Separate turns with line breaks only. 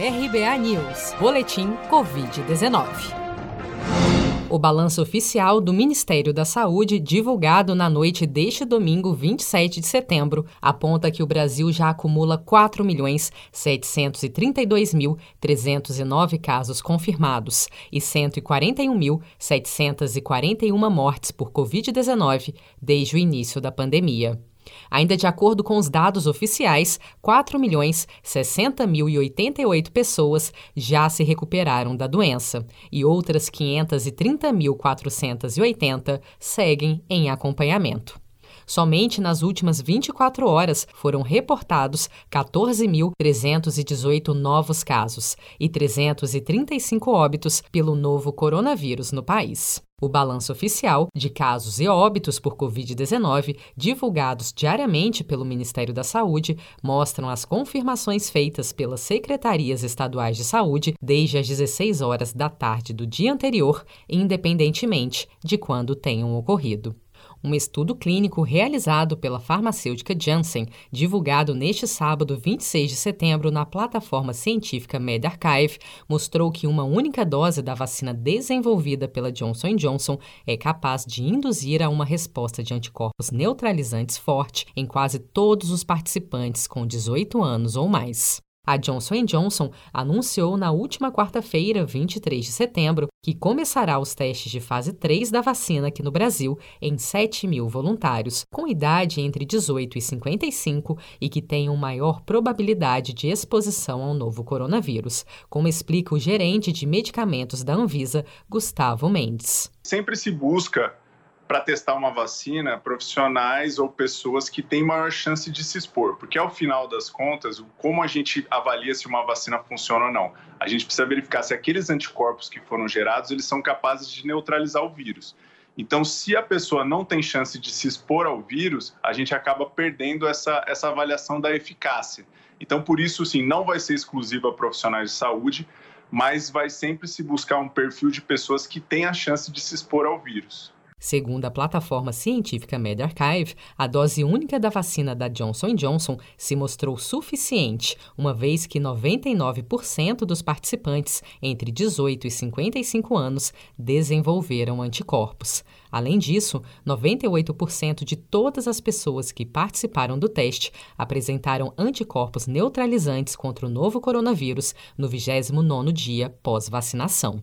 RBA News, Boletim Covid-19. O balanço oficial do Ministério da Saúde, divulgado na noite deste domingo, 27 de setembro, aponta que o Brasil já acumula 4.732.309 casos confirmados e 141.741 mortes por Covid-19 desde o início da pandemia. Ainda de acordo com os dados oficiais, 4 milhões 60 mil e 88 pessoas já se recuperaram da doença e outras 530.480 seguem em acompanhamento. Somente nas últimas 24 horas foram reportados 14.318 novos casos e 335 óbitos pelo novo coronavírus no país. O balanço oficial de casos e óbitos por Covid-19, divulgados diariamente pelo Ministério da Saúde, mostram as confirmações feitas pelas secretarias estaduais de saúde desde as 16 horas da tarde do dia anterior, independentemente de quando tenham ocorrido. Um estudo clínico realizado pela farmacêutica Janssen, divulgado neste sábado, 26 de setembro, na plataforma científica MedArchive, mostrou que uma única dose da vacina desenvolvida pela Johnson Johnson é capaz de induzir a uma resposta de anticorpos neutralizantes forte em quase todos os participantes com 18 anos ou mais. A Johnson Johnson anunciou na última quarta-feira, 23 de setembro, que começará os testes de fase 3 da vacina aqui no Brasil em 7 mil voluntários, com idade entre 18 e 55 e que tenham maior probabilidade de exposição ao novo coronavírus, como explica o gerente de medicamentos da Anvisa, Gustavo Mendes.
Sempre se busca para testar uma vacina profissionais ou pessoas que têm maior chance de se expor, porque ao final das contas, como a gente avalia se uma vacina funciona ou não? A gente precisa verificar se aqueles anticorpos que foram gerados, eles são capazes de neutralizar o vírus. Então, se a pessoa não tem chance de se expor ao vírus, a gente acaba perdendo essa, essa avaliação da eficácia. Então, por isso, sim, não vai ser exclusiva a profissionais de saúde, mas vai sempre se buscar um perfil de pessoas que têm a chance de se expor ao vírus.
Segundo a plataforma científica MedArchive, a dose única da vacina da Johnson Johnson se mostrou suficiente, uma vez que 99% dos participantes entre 18 e 55 anos desenvolveram anticorpos. Além disso, 98% de todas as pessoas que participaram do teste apresentaram anticorpos neutralizantes contra o novo coronavírus no 29º dia pós-vacinação.